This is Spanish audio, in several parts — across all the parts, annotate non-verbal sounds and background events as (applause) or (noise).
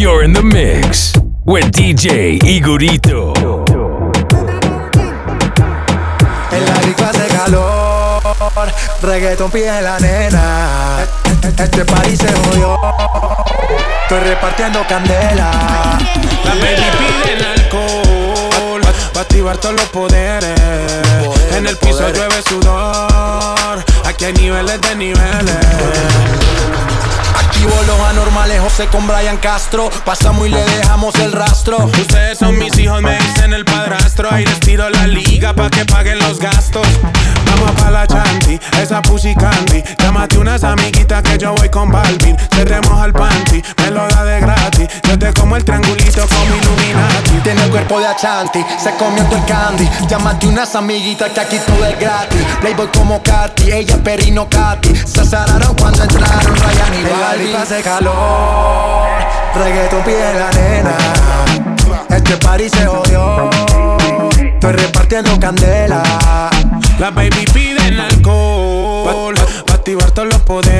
You're in the mix with DJ Igorito. En la disco hace calor, reggaeton pide la nena. Este party se jodió, estoy repartiendo candela. La baby pide alcohol Pa' activar todos los poderes En el piso llueve sudor Aquí hay niveles de niveles Activo los anormales, José con Brian Castro. Pasamos y le dejamos el rastro. Ustedes son mis hijos, me dicen el padrastro Ahí les tiro la liga pa' que paguen los gastos Vamos pa' la chanti, esa pussy candy Llámate unas amiguitas que yo voy con Balvin Cerremos al panty, me lo da de gratis Yo te como el triangulito como Illuminati Tiene el cuerpo de Achanti, se comió todo el candy. Llámate unas amiguitas que aquí todo es gratis. Playboy como Katy, ella Perino Katy. Se azararon cuando entraron Ryan y Balvin. Hace calor, reggaeton pide la nena. Este party se jodió, estoy repartiendo candela. La baby pide el alcohol Pa' activar todos los poderes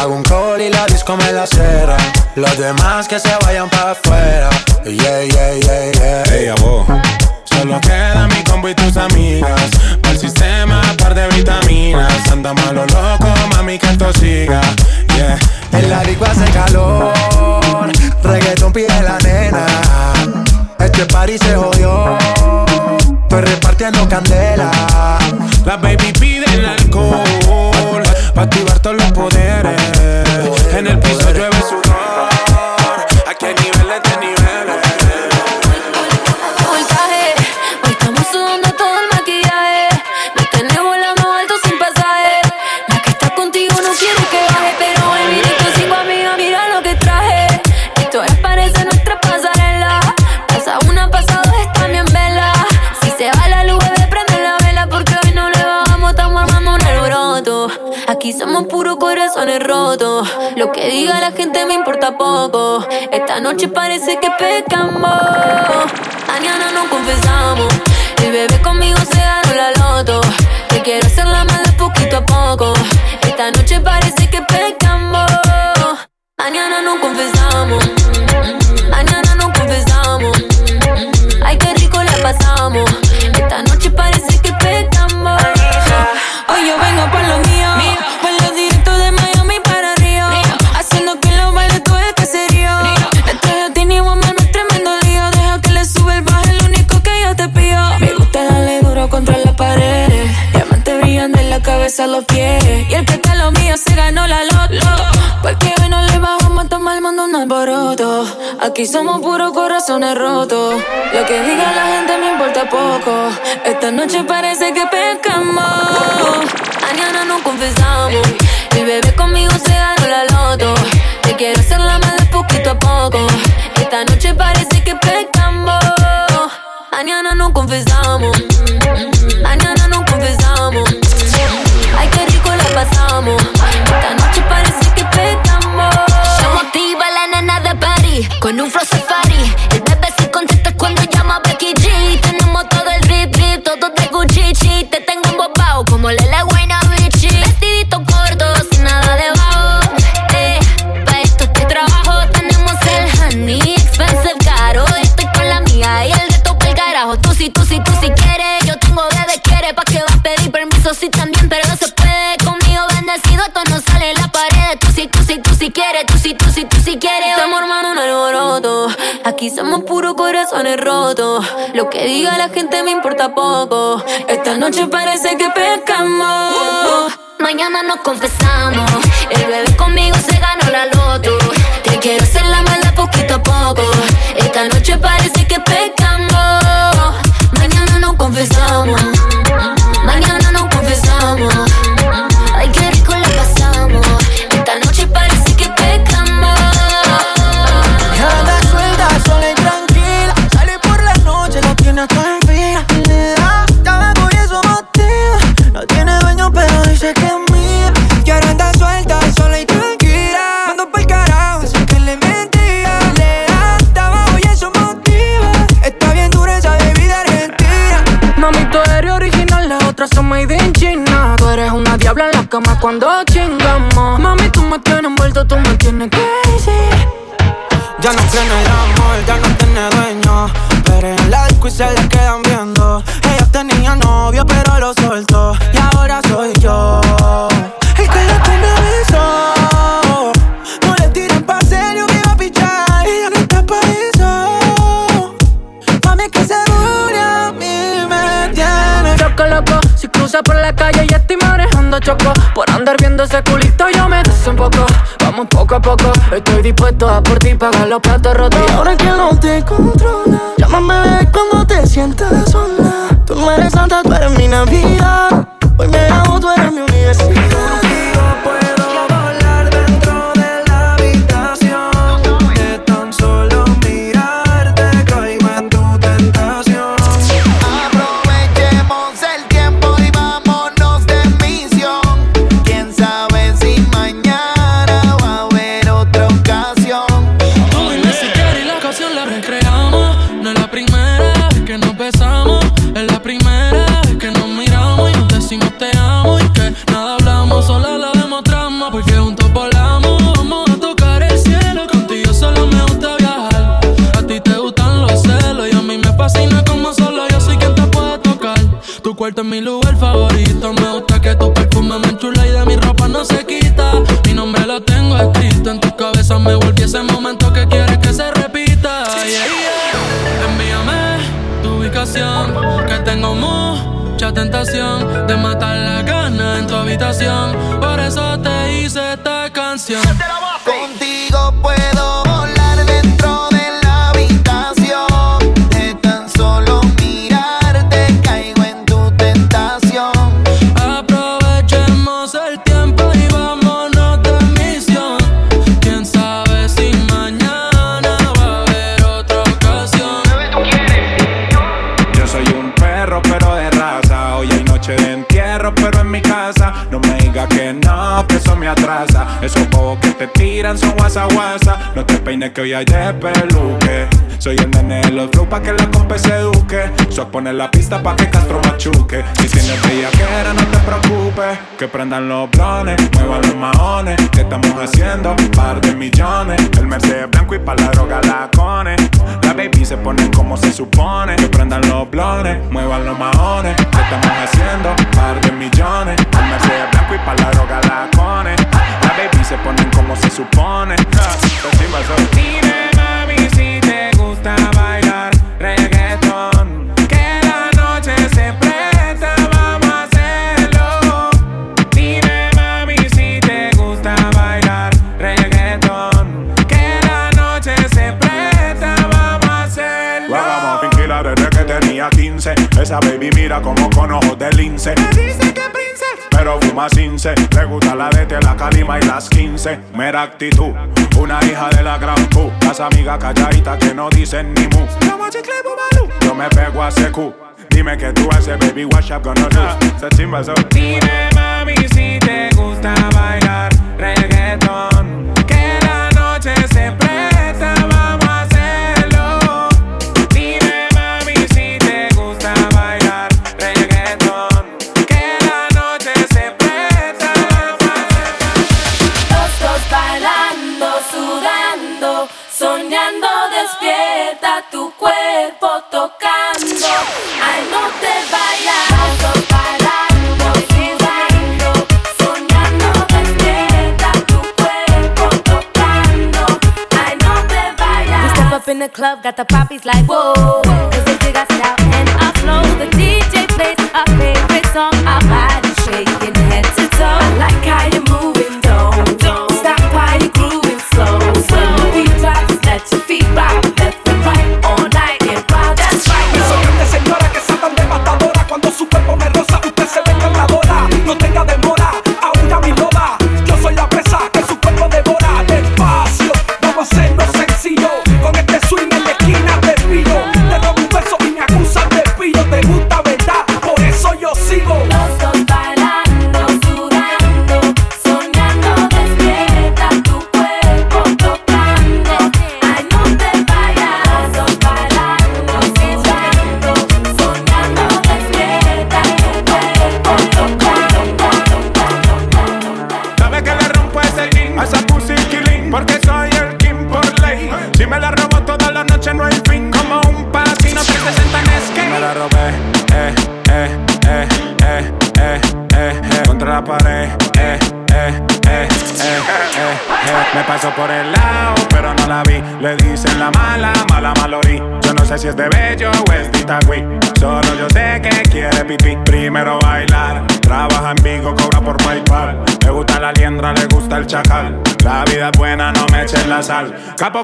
Hago un call y la disco me la cera. Los demás que se vayan para afuera. Yeah, yeah, yeah, yeah. Ey, abo. Solo queda mi combo y tus amigas. Para el sistema, par de vitaminas. Andamos a lo loco, mami, que esto siga. Yeah. En la disco hace calor, reggaeton pide la nena. Este party se jodió, estoy repartiendo candela. La baby pide el alcohol. Pa' activar todos los poderes. En el piso somos puros corazones rotos. Lo que diga la gente me importa poco. Esta noche parece que pecamos. Mañana no confesamos. El bebé conmigo se ganó la loto. Te quiero hacer la mala poquito a poco. Esta noche parece que pecamos. Mañana no confesamos. Mañana no confesamos. Ay, qué rico la pasamos. Los pies. Y el que está lo mío se ganó la loto. Porque hoy no le bajamos a tomar el mundo un alboroto. Aquí somos puros corazones rotos. Lo que diga la gente me importa poco. Esta noche parece que pecamos. Mañana no confesamos. Mi bebé conmigo se ganó la loto. Te quiero hacer la mala poquito a poco. Esta noche parece que pecamos. Mañana no confesamos. Mañana pasamos. Esta noche parece que pecamos. Se motiva la nena de París con un flow safari. El bebé se contesta cuando llama Becky G. Tenemos todo el rip rip, todo de Gucci. Te tengo embobado como Lele Guayna pared. Tú sí, tú sí quieres. Estamos armando un alboroto. Aquí somos puros corazones rotos. Lo que diga la gente me importa poco. Esta noche parece que pescamos. Mañana nos confesamos. El bebé otras son made in China. Tú eres una diabla en la cama cuando chingamos. Mami, tú me tienes envuelto, tú me tienes crazy. Ya no cree en el amor, ya no tiene dueño. Pero en la disco y se le quedan viendo. Ella tenía novio, pero lo soltó. Y ahora soy yo. Por la calle y estoy manejando choco. Por andar viendo ese culito yo me desenfoco. Vamos poco a poco, estoy dispuesto a por ti pagar los platos rotos. Y ahora que no te controla, llámame bebé cuando te sientas sola. Tú eres santa, tú eres mi Navidad. Hoy me amo, tú eres mi universidad. Cuarto es mi lugar favorito. Me gusta que tu perfume me enchula y de mi ropa no se quita. Mi nombre lo tengo escrito en tu cabeza. Me volví ese momento que quieres que se repita. Envíame tu ubicación. Que tengo mucha tentación de matar la gana en tu habitación. Entierro, pero en mi casa. No me que no, que eso me atrasa. Esos bobos que te tiran son guasa guasa. No te peines que hoy hay de peluque. Soy el nene de los flow pa' que la compa se eduque. Soy poner la pista pa' que Castro machuque. Si tienes bellaquera, no te preocupes. Que prendan los blones, muevan los maones. ¿Qué estamos haciendo? Par de millones. El Mercedes blanco y pa' la droga la cone. La baby se ponen como se supone. Que prendan los blones, muevan los maones. ¿Qué estamos haciendo? Par de millones. El Mercedes blanco y pa' la droga la cone. La baby se ponen como se supone. Encima soy. Dime, mami, si te gusta bailar reggaetón. Que la noche se presta, vamos a hacerlo. Dime, mami, si te gusta bailar reggaetón. Que la noche se presta, vamos a hacerlo. Vamos a fingirla desde que tenía 15. Esa baby mira como con ojos de lince. Me dice que pero fuma cince. Le gusta la de la calima y las 15. Mera actitud, una hija de la gran Q. Las amigas calladitas que no dicen ni mu. Yo me pego a secu. Dime que tú haces, baby, what's up gonna do? Esa chimba so. Dime, mami, si te gusta bailar reggaetón. Que la noche se the club, got the poppies like whoa. Cause the dig us out and I flow. The DJ plays our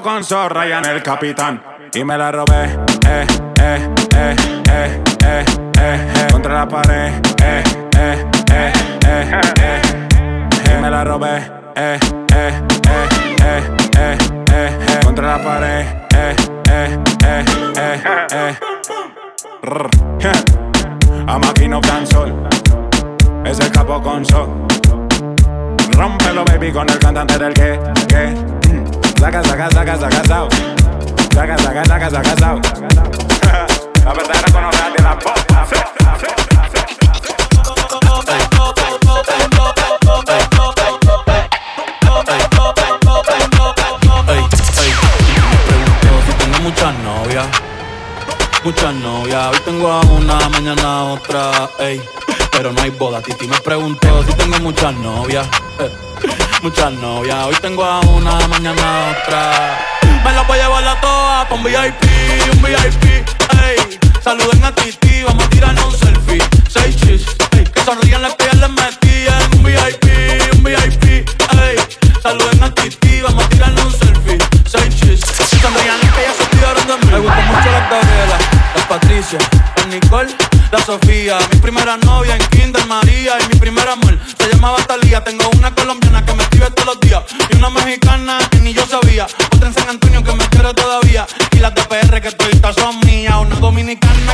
Con zorra y en el capitán. Y me la robé, eh, eh, eh, eh, eh, eh, contra la pared, eh, eh, eh, eh, eh, Y me la robé, eh, eh, eh, eh, eh, eh, contra la pared, eh, eh, eh, eh, eh. I'm aquí no sol, es el capo con sol. Rómpelo, baby, con el cantante del que, que Saca, saca, saca, saca, saca. Saca, saca, saca, saca, saca. (laughs) La verdadera conocer de la pop. Muchas novias, muchas novias. Hoy tengo a una, mañana a otra, ey. Pero no hay boda. Titi me preguntó si tengo muchas novias. Eh muchas novias. Hoy tengo a una, mañana otra. Me la voy a llevar a todas un VIP, un VIP, ey. Saluden a Titi, vamos a tirarnos un selfie. Seis chis, ey. Que sonrían las pies les metí en un VIP, un VIP, ey. Saluden a Titi, vamos a tirarnos un selfie. Seis chis, que sonrían Patricia, las Nicole, la Sofía. Mi primera novia en Kinder María y mi primer amor se llamaba Talía. Tengo una colombiana que me todos los días. Y una mexicana que ni yo sabía. Otra en San Antonio que me quiere todavía. Y las de PR que todavía son mías. Una dominicana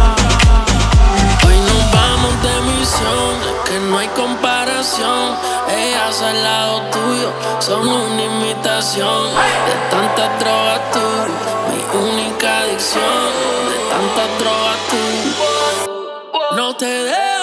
Comparación. Ellas al lado tuyo son una imitación de tantas drogas tú, mi única adicción. De tantas drogas tú, no te dejo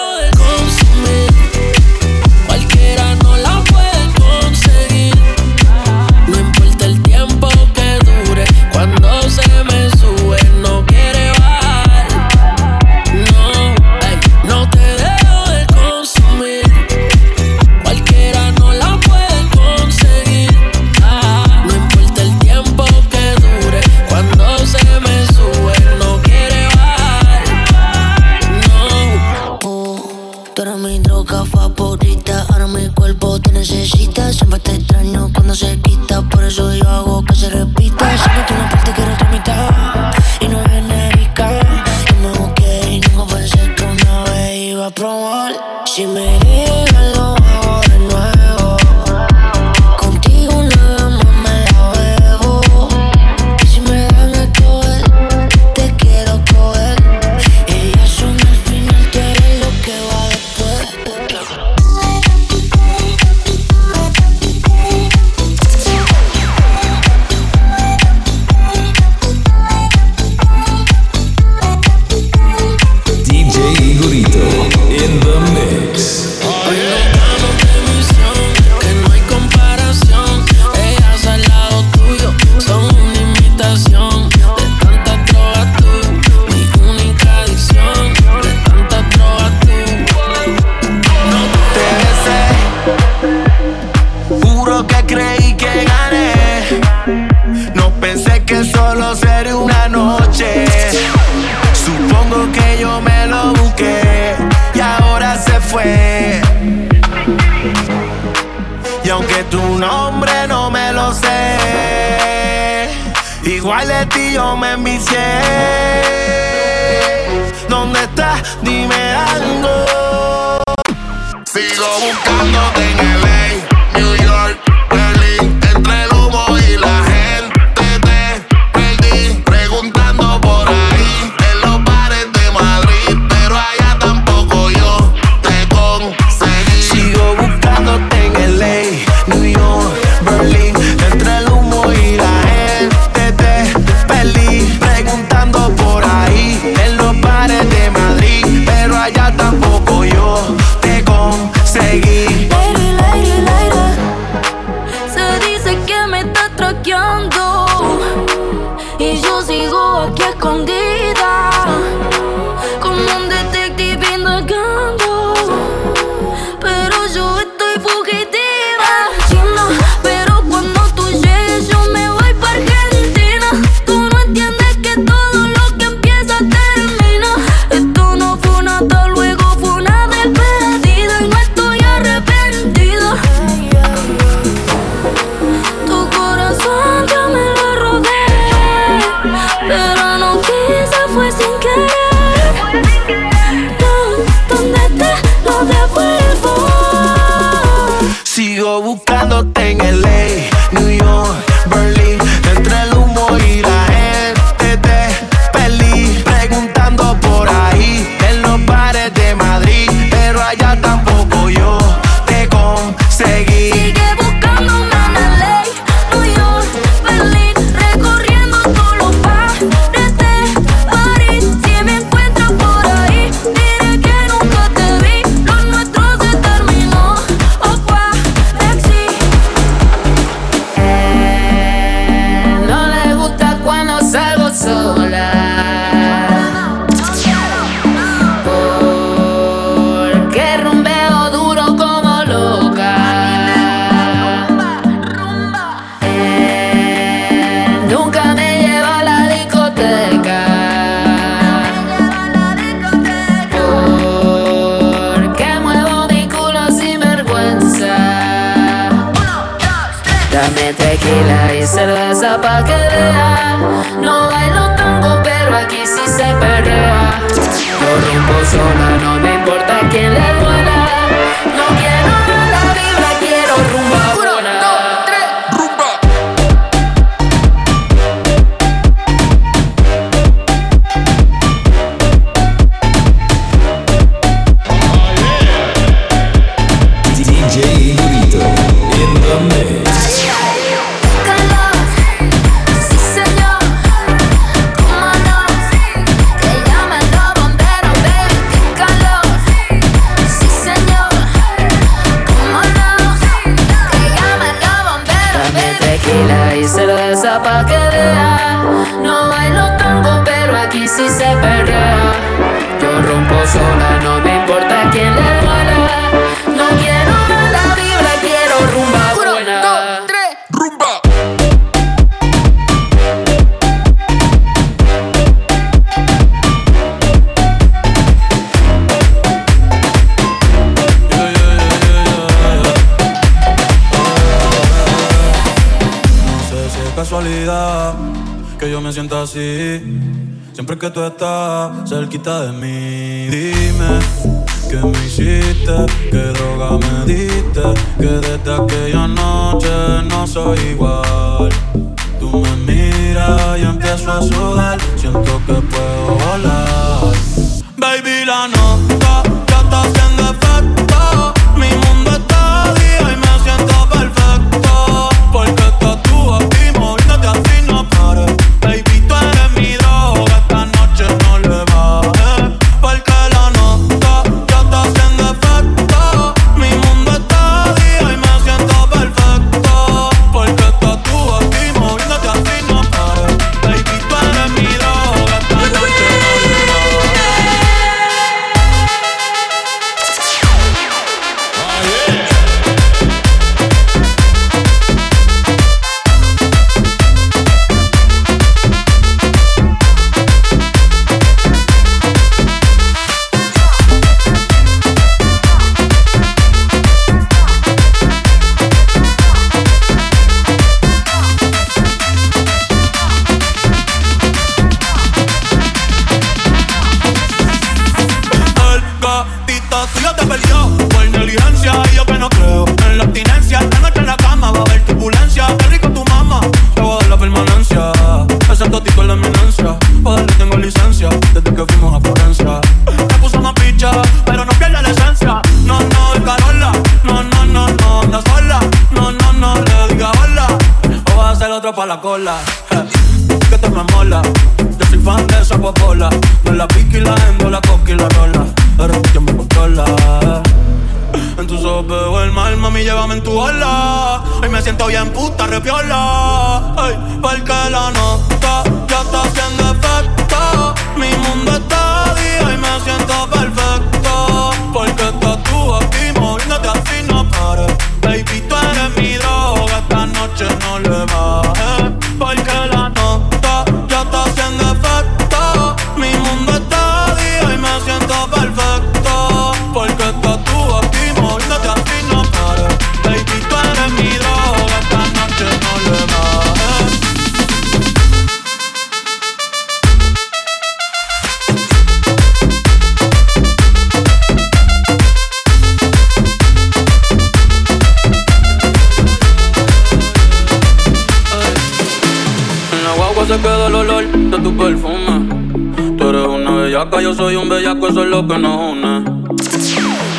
bellaco, eso es lo que nos une.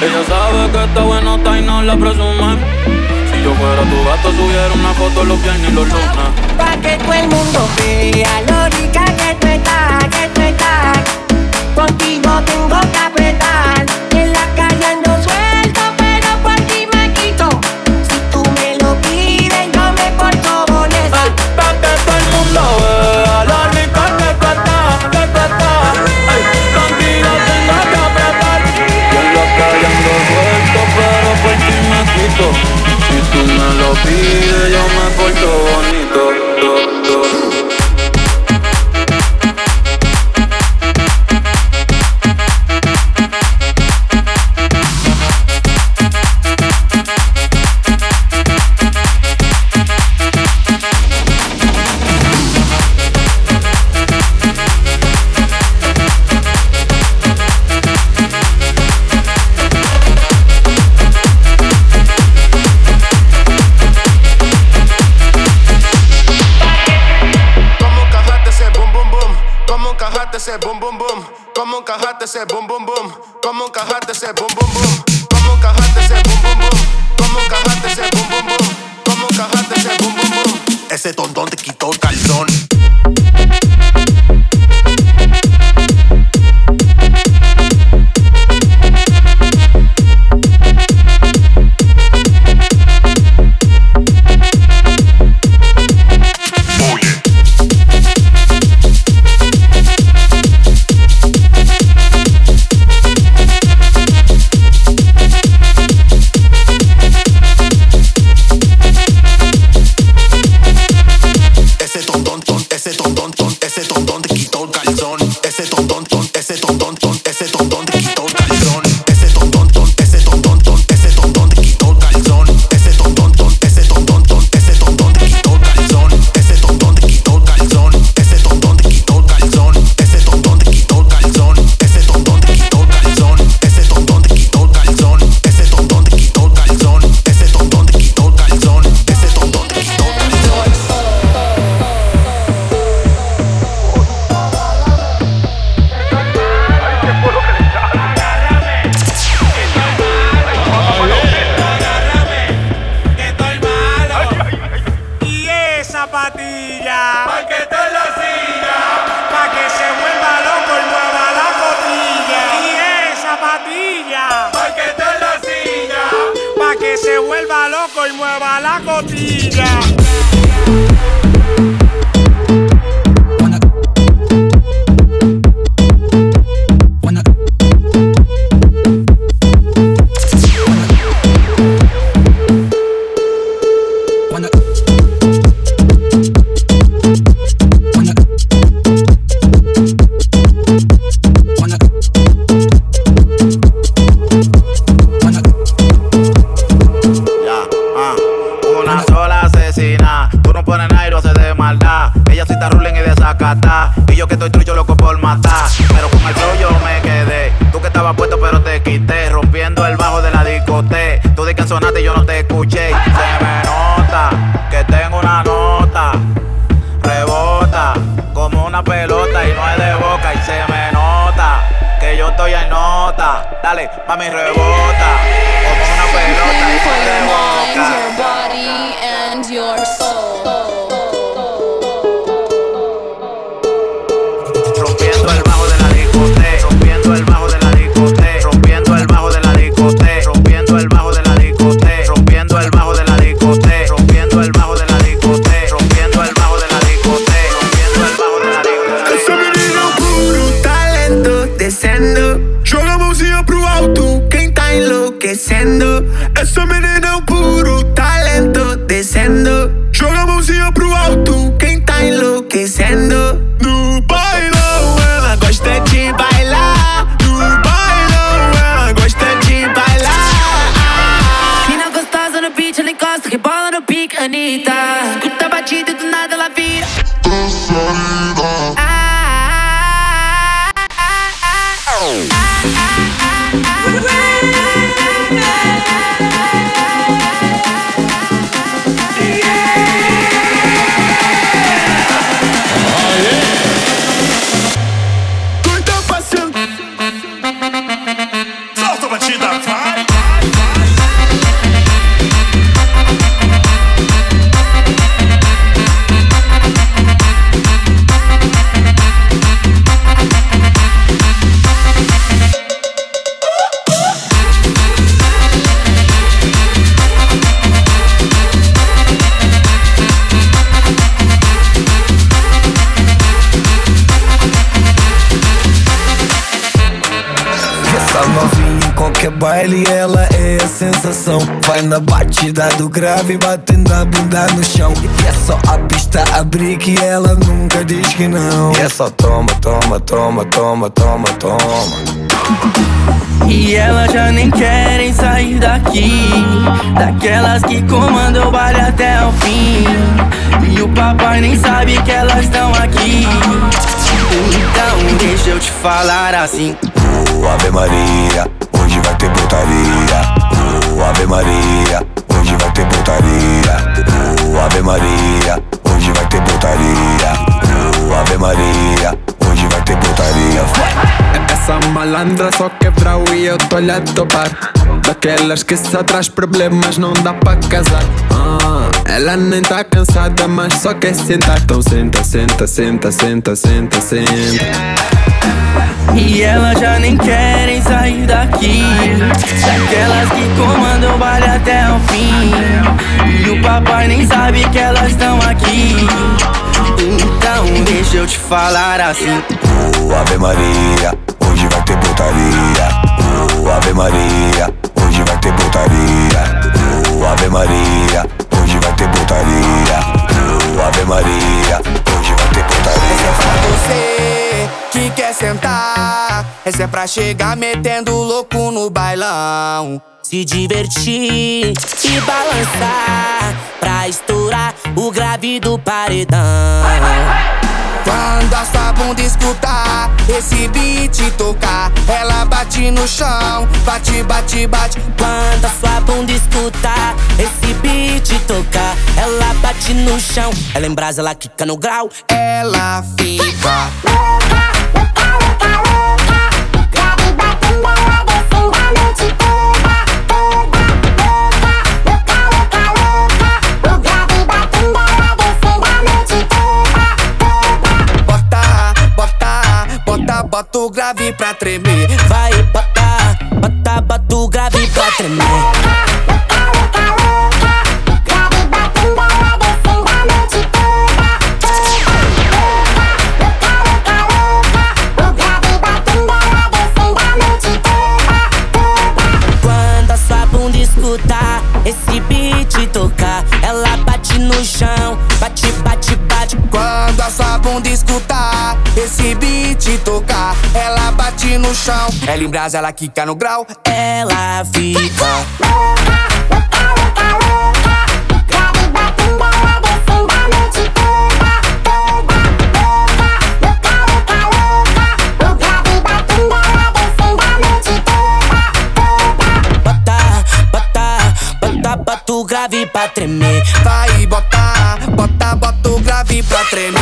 Ella sabe que está bueno, está y no la presume. Si yo fuera tu gato, subiera una foto los viernes y los lunes. Pa' que todo el mundo vea lo rica que tú estás, que tú estás. Contigo tengo que apretar, en la calle ando be do grave, batendo a bunda no chão. E é só a pista abrir que ela nunca diz que não. E é só toma, toma, toma, toma, toma, toma. E elas já nem querem sair daqui Daquelas que comandam o baile até o fim E o papai nem sabe que elas estão aqui Então deixa eu te falar assim oh, Ave Maria, hoje vai ter putaria oh, Ave Maria, malandra só quebra e eu tô-lhe a topar Daquelas que só traz problemas, não dá pra casar. Ah, Ela nem tá cansada, mas só quer sentar. Então senta, senta, senta, senta, senta, senta E elas já nem querem sair daqui Daquelas que comandam o baile até o fim E o papai nem sabe que elas estão aqui Então deixa eu te falar assim oh, Ave Maria hoje vai ter putaria. Oh, Ave Maria, hoje vai ter putaria. Oh, Ave Maria, hoje vai ter putaria. Oh, Ave Maria, hoje vai ter. Essa é pra você que quer sentar. Essa é pra chegar metendo louco no bailão. Se divertir e balançar pra estourar o grave do paredão. Quando a sua bunda escutar esse beat tocar, ela bate no chão, bate, bate, bate. Quando a sua bunda escutar esse beat tocar, ela bate no chão. Ela em brasa, ela quica no grau, ela fica. Bota o grave pra tremer. Vai, bota, bota, bota o grave pra tremer. Escutar esse beat tocar, ela bate no chão, bate, Quando a sua bunda escutar esse beat tocar, ela bate no chão. Ela em brasa, ela quica no grau, ela fica. Bota, bota o grave pra tremer. Vai botar, bota, bota o grave pra tremer.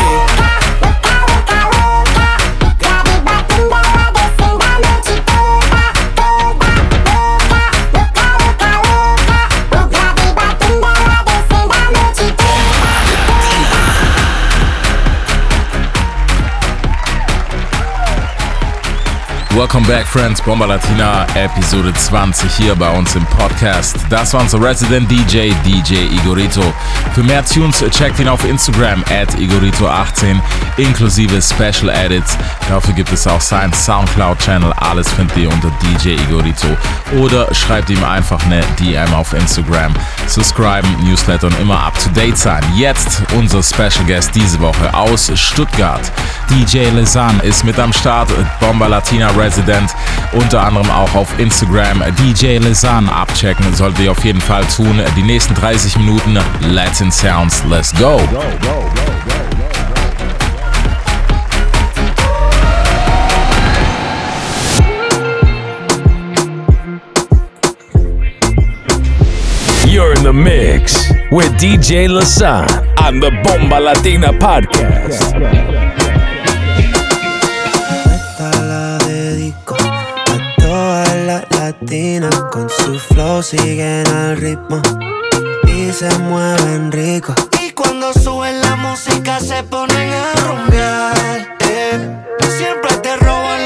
Welcome back, friends. Bomba Latina, Episode 20 hier bei uns im Podcast. Das war unser Resident DJ, DJ Igorito. Für mehr Tunes checkt ihn auf Instagram at Igorito18 inklusive Special Edits. Dafür gibt es auch seinen Soundcloud-Channel. Alles findet ihr unter DJ Igorito. Oder schreibt ihm einfach eine DM auf Instagram. Subscriben, Newsletter und immer up to date sein. Jetzt unser Special Guest diese Woche aus Stuttgart. DJ Lesan ist mit am Start. Bomba Latina Resident. Unter anderem auch auf Instagram. DJ Lesan abchecken solltet ihr auf jeden Fall tun. Die nächsten 30 Minuten Latin Sounds. Let's go. go, go, go You're in the mix with DJ Lasan on the Bomba Latina podcast. Esta con su flow siguen al ritmo y se mueven rico. Y cuando suben la música se ponen a rumbear. eh. Siempre te roban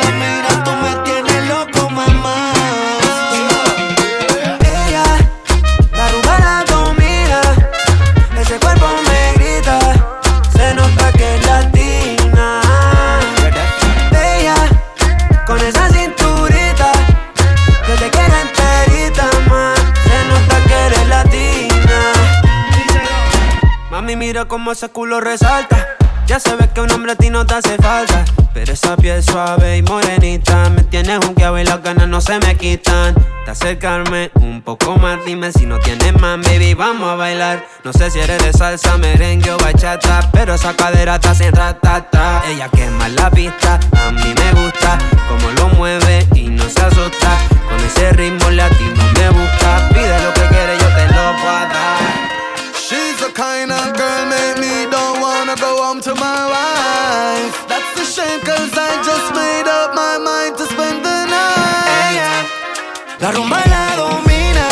como ese culo resalta. Ya sabes que un hombre a ti no te hace falta. Pero esa piel suave y morenita me tienes tiene junqueado y las ganas no se me quitan. De acercarme un poco más, dime si no tienes más, baby, vamos a bailar. No sé si eres de salsa, merengue o bachata, pero esa cadera te hace ratata. Ella quema la pista, a mí me gusta como lo mueve y no se asusta. Con ese ritmo latino me busca, pide lo que quieres, yo te lo voy a dar. She's the kind of girl La rumba la domina,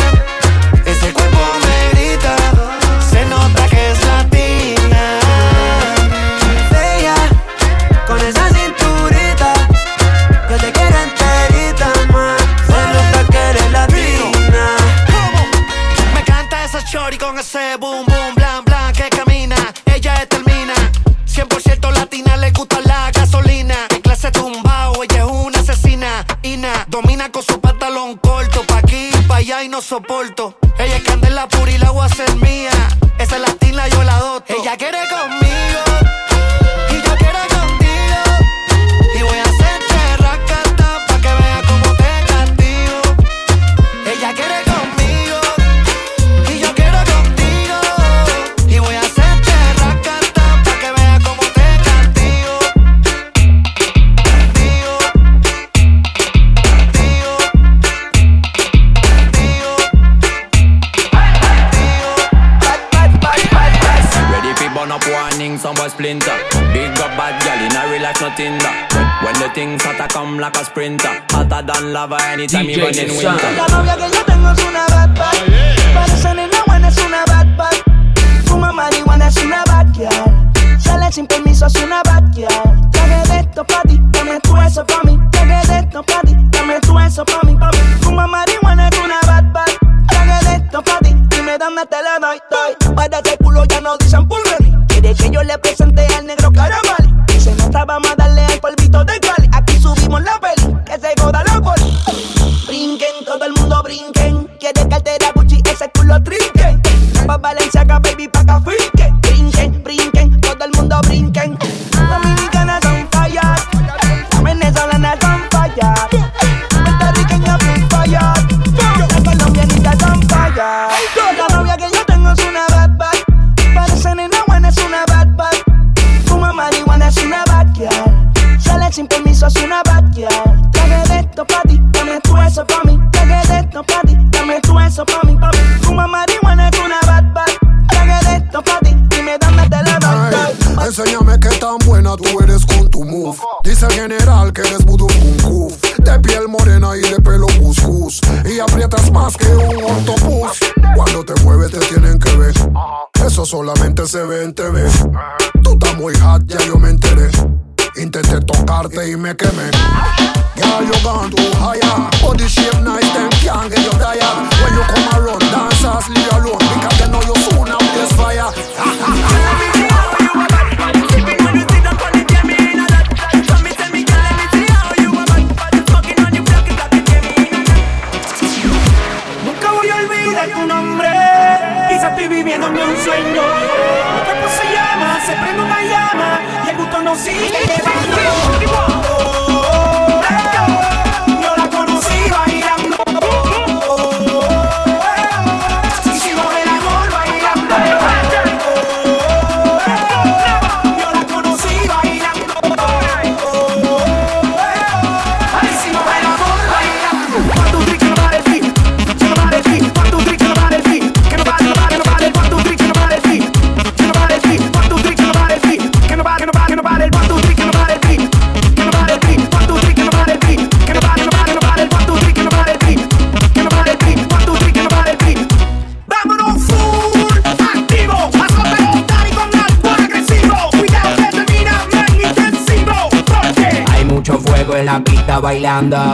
ese cuerpo me grita, se nota que es latina. Ella, con esa cinturita, yo te quiero enterita más, se nota que eres latina. ¿Cómo? Me canta esa chori con ese boom. no soporto. Ella es candela pura y la agua a mía. panita, mi buena novia que yo tengo es una anda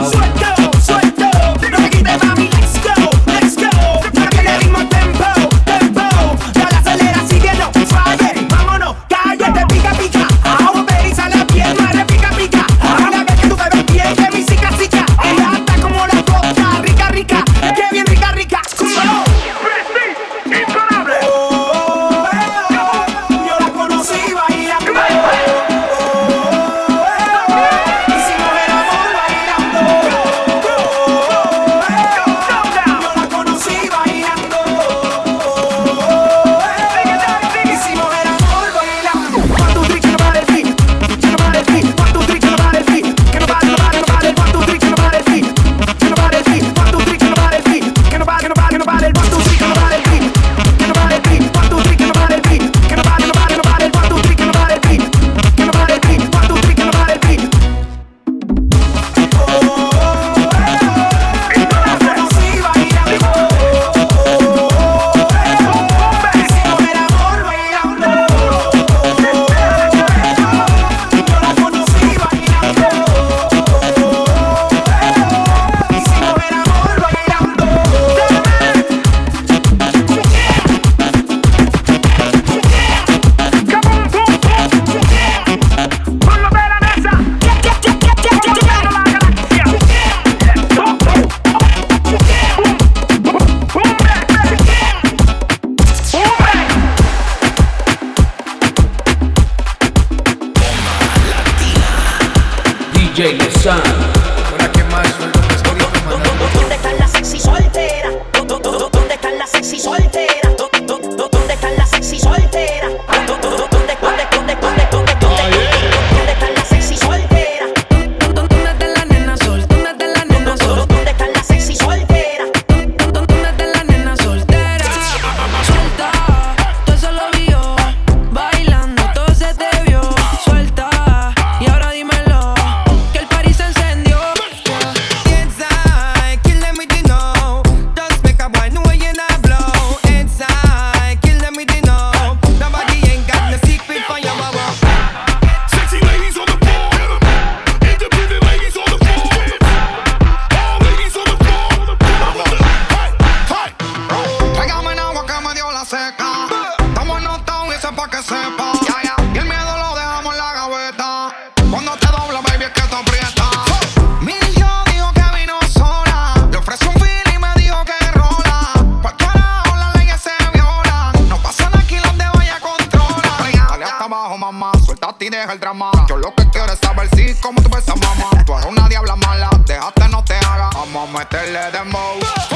uma telha de amor.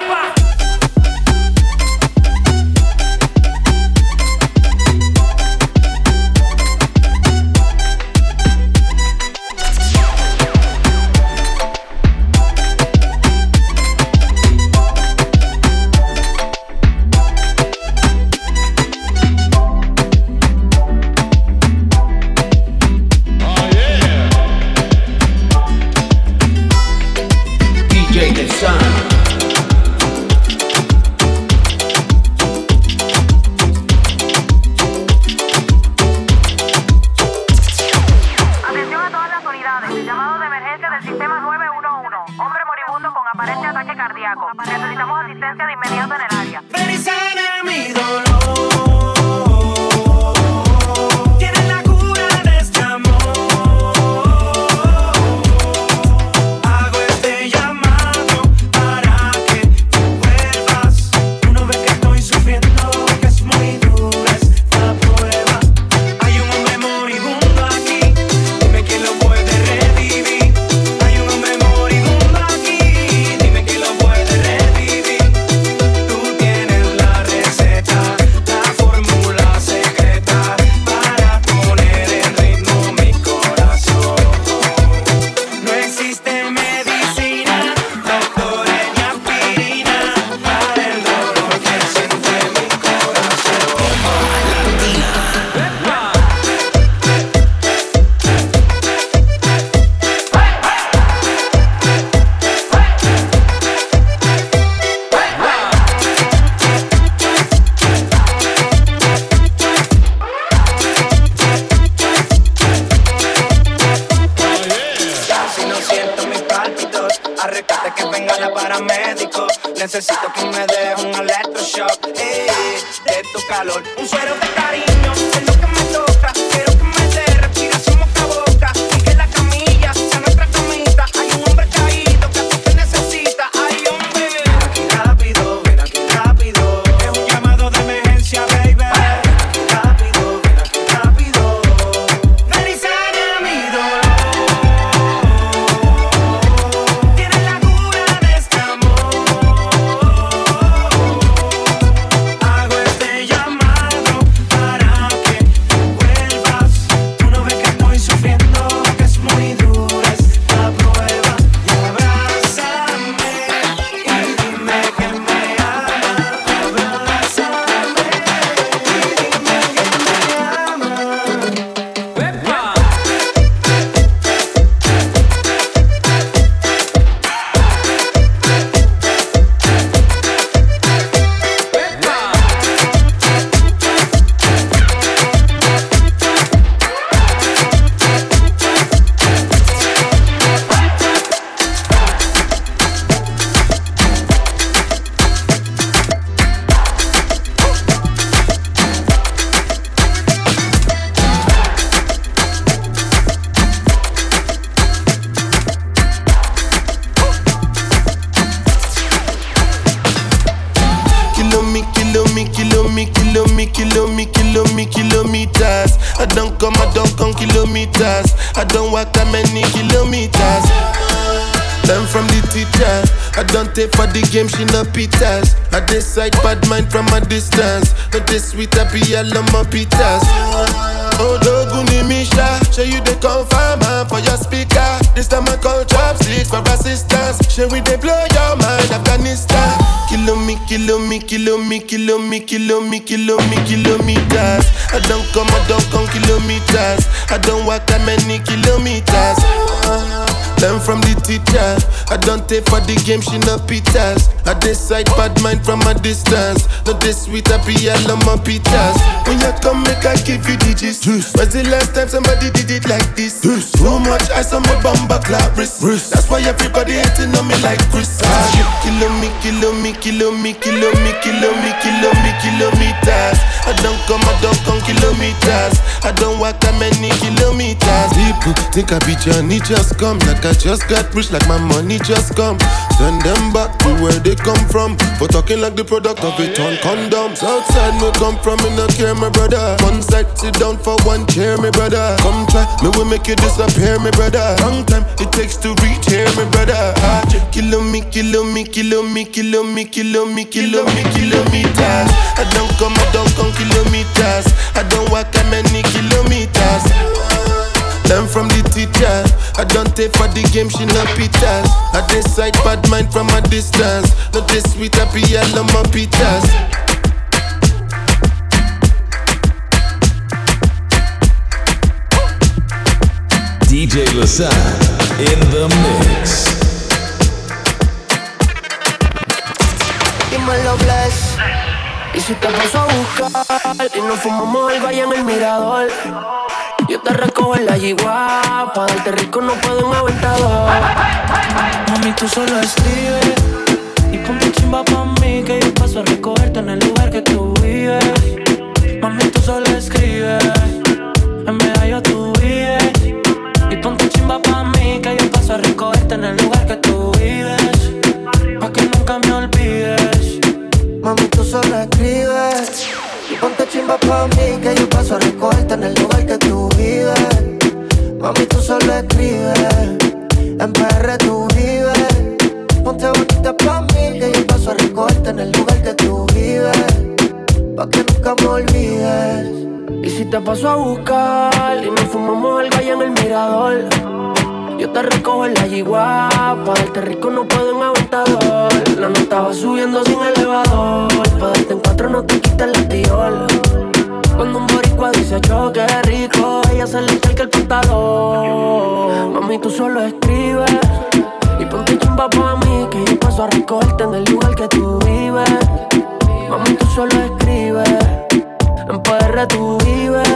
fuck. A rescate que venga la paramédico. Necesito que me dé un electroshock. Eh, de tu calor, un suero de cariño. They blow your mind, Afghanistan. Kilo me, kilo me, kilo me, kilo me, kilo me, kilo me, kilometers. I don't come, I don't come kilometers. I don't walk that many kilometers. Learn from the teacher. I don't take for the game, she no pitas. I decide bad mind from a distance. Not this sweet, I be all on my pitas. When you come, make I give you digits. When's the last time somebody did it like this? Too much ice on my bumper clap wrist. That's why everybody hating on me like Chris. Ah, Kilo me, kilo me, kilo me, kilo me, kilo me, kilo me, kilometers. I don't come, I don't come kilometers. I don't walk that many kilometers. People think I be Johnny just come, like I just got rich, like my money just come. Send them back to where they come from. For talking like the product of a ton condom. Southside me come from, me no care, my brother. One side, sit down for one chair, my brother. Come try, me will make you disappear, my brother. Long time it takes to reach here, my brother. Ah, kilo me, kilo me, kilo me, kilo me, kilo me, kilo me, kilometers. I don't come, I don't come kilometers. I don't walk that many kilometers. Learn from the teacher. I don't take for the game, she no pitas. I decide bad mind from a distance. Not this sweet, I be all on my pitas. DJ Lasan in the mix. Dímelo, bless. Y si te paso a buscar y nos fumamos algo allá en el mirador. Yo te recojo en la yigua, pa' darte rico no puedo un aventador. Mami, tú solo escribes y ponte chimba pa' mí que yo paso a recogerte en el lugar que tú vives. Mami, tú solo escribes, en medallo tú vives. Y ponte chimba pa' mí que yo paso a recogerte en el lugar que tú vives. Pa' que nunca me olvides. Mami, tú solo escribes ponte chimba pa' mí que yo paso a recogerte en el lugar que tú vives. Mami, tú solo escribes, en PR tú vives. Ponte bonita pa' mí que yo paso a recogerte en el lugar que tú vives. Pa' que nunca me olvides. Y si te paso a buscar y nos fumamos algo allá en el mirador. Yo te recojo en la yigua, pa' darte rico no puedo un aventador. La nota va subiendo sin elevador, pa' darte en cuatro no te quita el latiol. Cuando un boricua dice yo qué rico, ella se le echa el pantalón. Mami, tú solo escribes y ponte chimba pa' mí que yo paso a recogerte en el lugar que tú vives. Mami, tú solo escribes, en PR tú vives.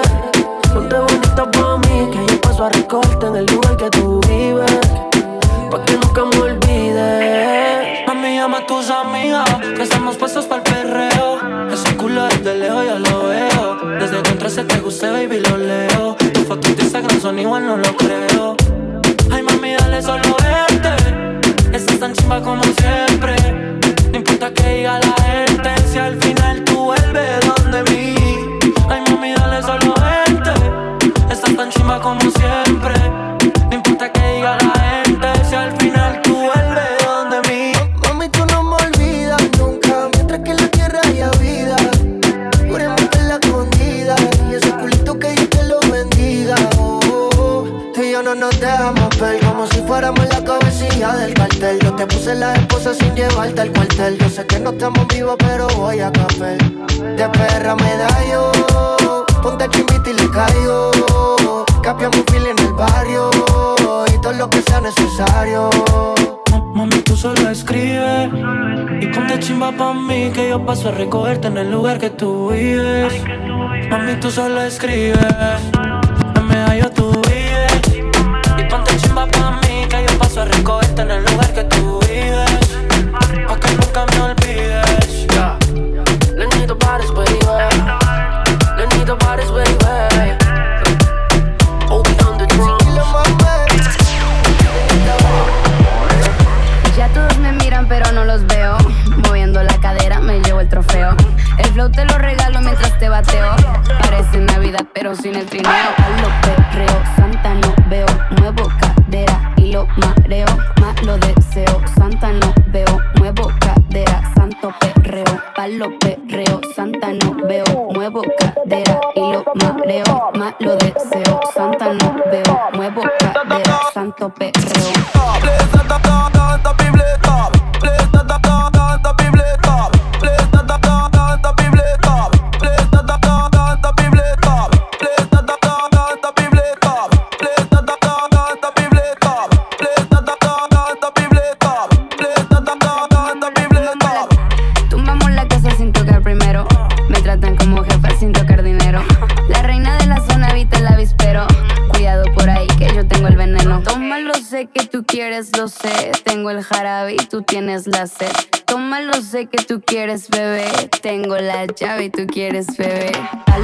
Ponte bonita pa' mí que yo paso a recogerte en el lugar que tú vives. Pa' que nunca me olvide. Mami, llama a tus amigas Que estamos puestos para el perreo. Ese culo desde lejos ya lo veo. Desde que entré se te guste, baby, lo leo. Tus fotos de Instagram son igual, no lo creo. Ay, mami, dale solo este Estás tan chimba como siempre. No importa que diga la gente Si al final tú vuelves donde mí. Ay, mami, dale solo este Estás tan chimba como siempre. Fuéramos la cabecilla del cartel. Yo te puse la esposa sin llevarte al cuartel. Yo sé que no estamos vivos, pero voy a café. De perra me da yo, ponte chimbita y le caigo. Capiamos fil en el barrio y todo lo que sea necesario. Mami, tú solo escribes Y ponte chimba pa' mí Que yo paso a recogerte en el lugar que tú vives Mami, tú solo escribes En medallo tú sin el trineo la llave y tú quieres, bebé. A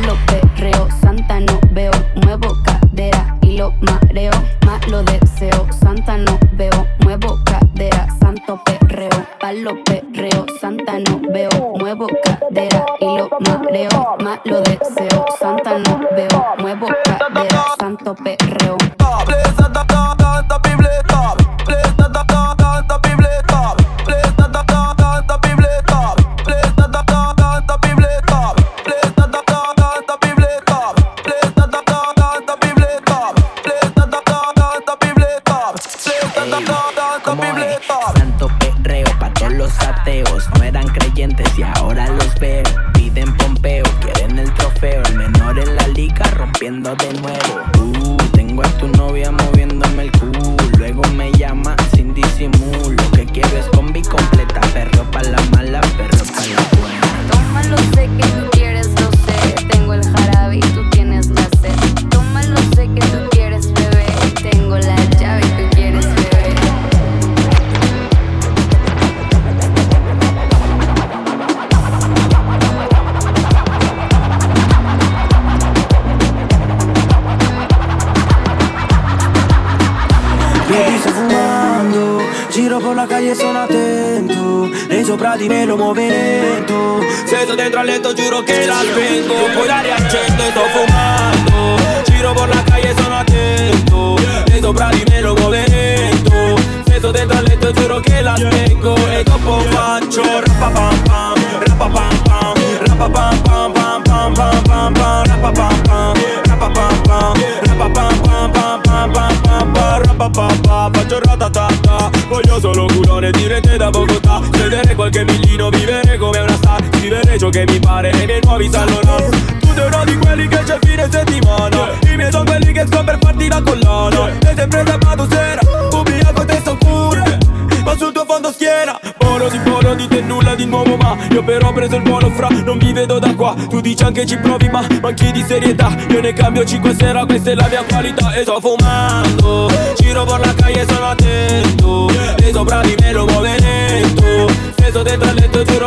nuovi salon Tu sei uno di quelli che c'è fine settimana. I miei sono quelli che escono per farti la collana. Sei sempre sabato sera. Ubriaco te sto pure. Ma sul tuo fondo schiena. Buono di buono di te nulla di nuovo ma Io però ho preso il volo fra Non vi vedo da qua. Tu dici anche ci provi ma manchi di serietà. Io ne cambio 5 sera Questa è la mia qualità. E sto fumando Giro per la calle sono attento. E sopra di me lo muove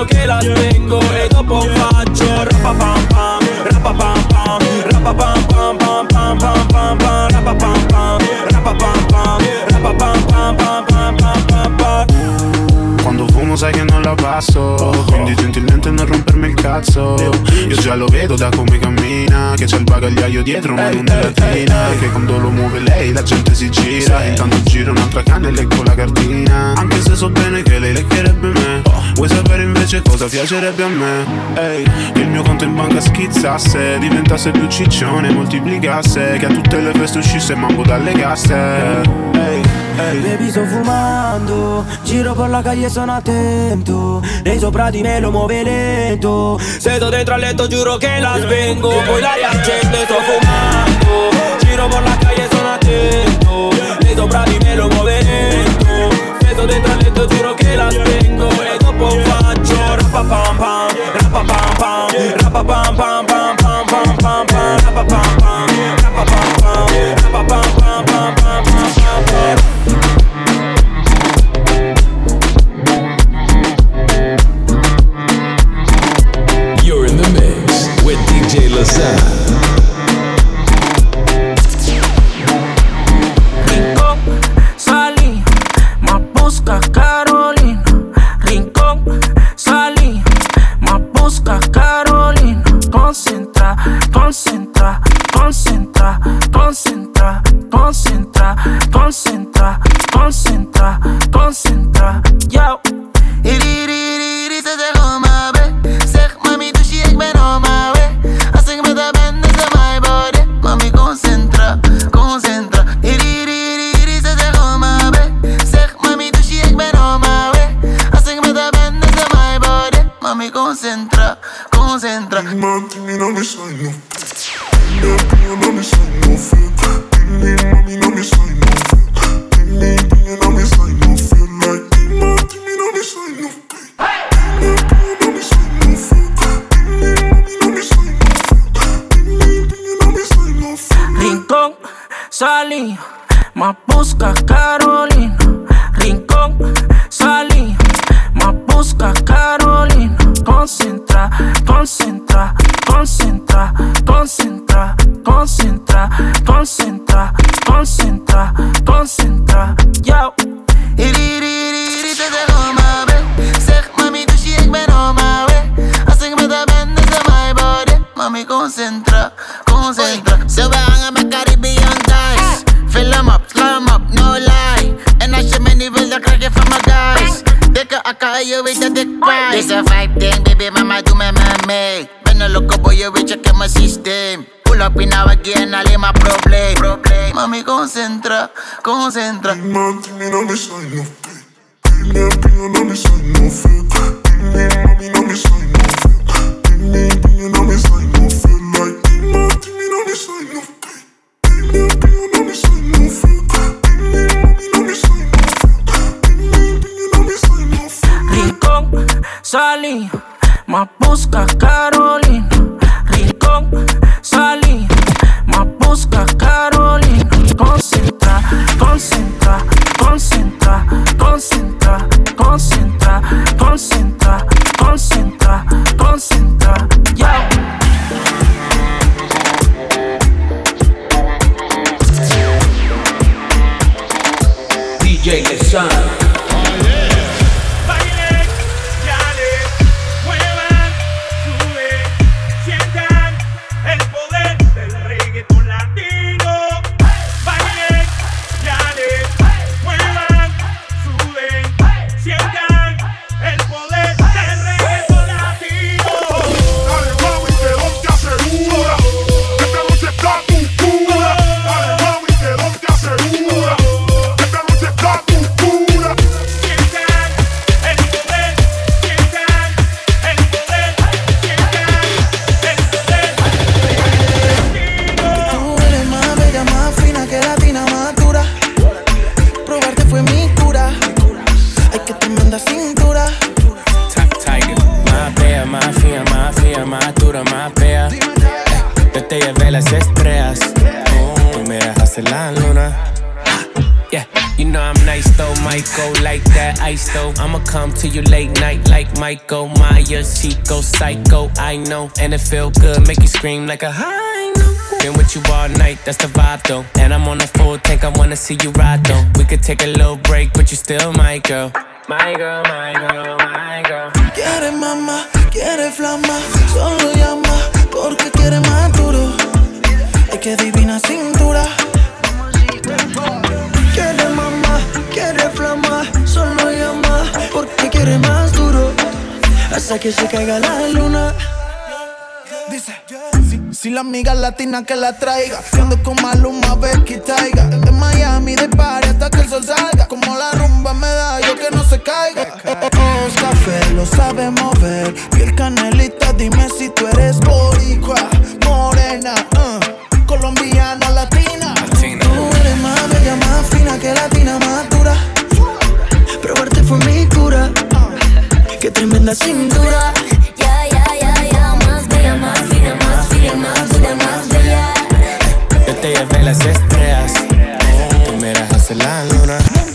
che la spengo e dopo faccio rapa pam pam, rapa pam pam, rapa pam pam pam pam pam pam pam, rapa pam pam, rapa pam pam, rapa pam pam pam pam pam pam pam. Quando fumo sai che non la passo Quindi gentilmente non rompermi il cazzo Io già lo vedo da come cammina Che c'è il bagagliaio dietro ma non è latina Che quando lo muove lei la gente si gira Intanto giro un'altra canna e leggo la cartina Anche se so bene che lei leccherebbe Vuoi sapere invece cosa piacerebbe a me? Ehi, che il mio conto in banca schizzasse Diventasse più ciccione, moltiplicasse Che a tutte le feste uscisse e mambo dalle casse Ehi, hey, ehi hey. Baby sto fumando, giro per la calle e sono attento Lei sopra di me lo muove lento Sedo dentro al letto giuro che la spengo Poi la riaccendo sto fumando Giro per la calle e sono attento Lei sopra di me lo muove lento Sedo dentro al letto giuro che la spengo wow, pam pam. Rap wow, pam wow, wow, wow, wow, wow, scream like a hyena. Been with you all night, that's the vibe though. And I'm on a full tank, I wanna see you ride though. We could take a little break, but you still my girl. My girl, my girl, my girl. Quiere mamá, quiere flama, solo llama, porque quiere más duro. Es que divina cintura. Quiere mamá, quiere flama, solo llama, porque quiere más duro. Hasta que se caiga la luna. Dice, si, si la amiga latina que la traiga, siendo con Maluma, Becky Taiga. De Miami, de party hasta que el sol salga. Como la rumba me da, yo que no se caiga. Es café, lo sabe mover. Piel canelita, dime si tú eres boricua, morena, uh, colombiana, latina. Tú eres más bella, más fina que latina, más dura. Probarte fue mi cura. Qué tremenda cintura. Te llevé las estrellas. Tú miras hacia la luna.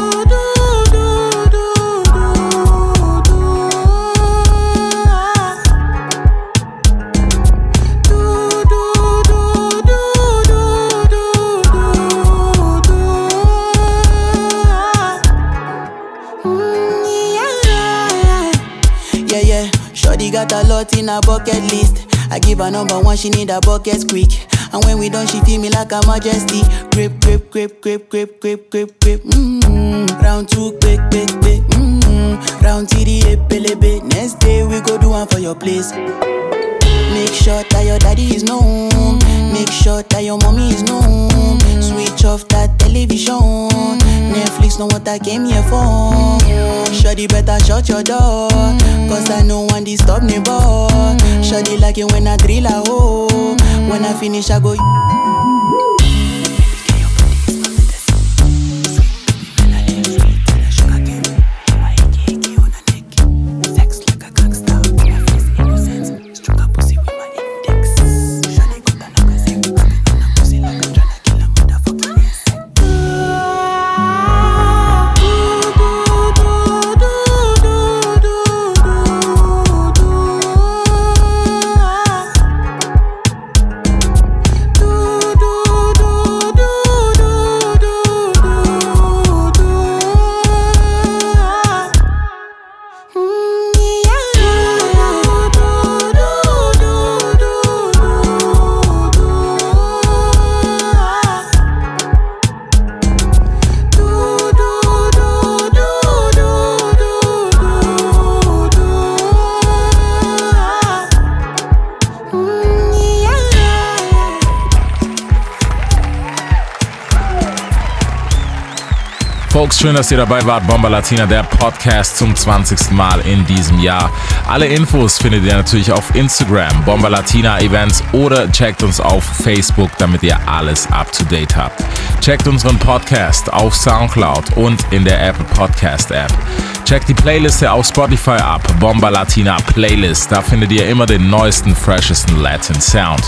A lot in her bucket list. I give her number one, she need a bucket quick. And when we done, she feel me like a majesty. Grip, grip, grip, grip, grip, grip, grip, grip. Mm-hmm. Round two, quick, quick, quick. Mm-hmm. Round TD, pelebe. Next day we go do one for your place. Make sure that your daddy is known. Make sure that your mommy is known. Switch off that television. Know what I came here for. Shawty better shut your door. Cause I know one disturb me boy. Shawty like it when I drill a hole. When I finish, I go. Schön, dass ihr dabei wart. Bomba Latina, der Podcast zum 20. Mal in diesem Jahr. Alle Infos findet ihr natürlich auf Instagram, Bomba Latina Events oder checkt uns auf Facebook, damit ihr alles up to date habt. Checkt unseren Podcast auf Soundcloud und in der Apple Podcast App. Checkt die Playliste auf Spotify ab, Bomba Latina Playlist. Da findet ihr immer den neuesten, freshesten Latin Sound.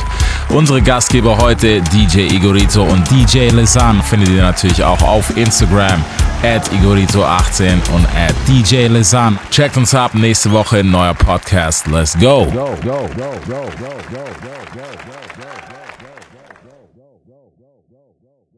Unsere Gastgeber heute, DJ Igorito und DJ Lesan, findet ihr natürlich auch auf Instagram at Igorito18 und at DJ Lesan. Checkt uns ab, nächste Woche ein neuer Podcast. Let's go. go, go, go